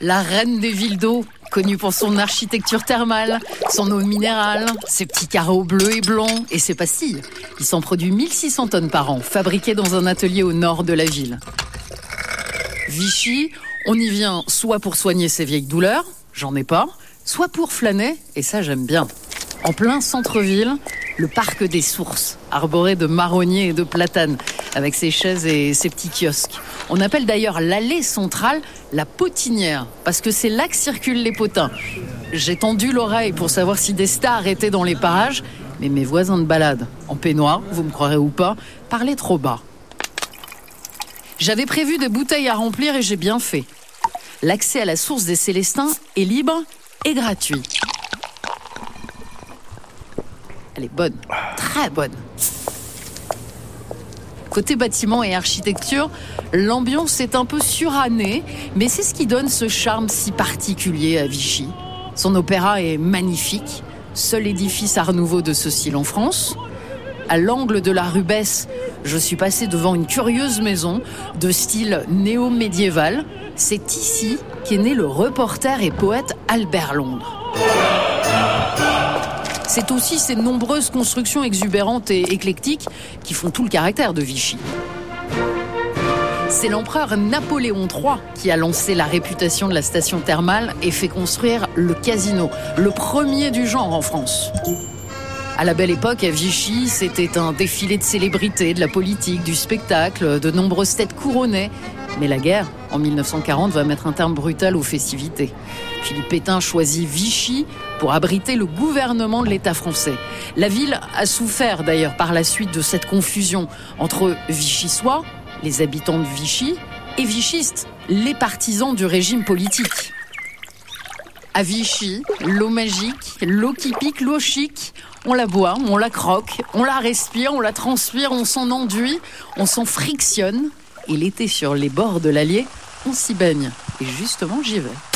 la reine des villes d'eau, connue pour son architecture thermale, son eau minérale, ses petits carreaux bleus et blancs et ses pastilles. Il s'en produit 1600 tonnes par an, fabriquées dans un atelier au nord de la ville. Vichy, on y vient soit pour soigner ses vieilles douleurs, j'en ai pas, soit pour flâner, et ça j'aime bien. En plein centre-ville, le parc des sources, arboré de marronniers et de platanes, avec ses chaises et ses petits kiosques. On appelle d'ailleurs l'allée centrale la potinière, parce que c'est là que circulent les potins. J'ai tendu l'oreille pour savoir si des stars étaient dans les parages, mais mes voisins de balade, en peignoir, vous me croirez ou pas, parlaient trop bas. J'avais prévu des bouteilles à remplir et j'ai bien fait. L'accès à la source des Célestins est libre et gratuit. Elle est bonne, très bonne. Côté bâtiment et architecture, l'ambiance est un peu surannée, mais c'est ce qui donne ce charme si particulier à Vichy. Son opéra est magnifique, seul édifice art nouveau de ce style en France. À l'angle de la rue Besse, je suis passé devant une curieuse maison de style néo-médiéval. C'est ici qu'est né le reporter et poète Albert Londres. C'est aussi ces nombreuses constructions exubérantes et éclectiques qui font tout le caractère de Vichy. C'est l'empereur Napoléon III qui a lancé la réputation de la station thermale et fait construire le casino, le premier du genre en France. À la belle époque, à Vichy, c'était un défilé de célébrités, de la politique, du spectacle, de nombreuses têtes couronnées. Mais la guerre, en 1940, va mettre un terme brutal aux festivités. Philippe Pétain choisit Vichy pour abriter le gouvernement de l'État français. La ville a souffert d'ailleurs par la suite de cette confusion entre Vichysois, les habitants de Vichy, et vichistes, les partisans du régime politique. À Vichy, l'eau magique, l'eau qui pique, l'eau chic, on la boit, on la croque, on la respire, on la transpire, on s'en enduit, on s'en frictionne. Et l'été sur les bords de l'Allier, on s'y baigne. Et justement, j'y vais.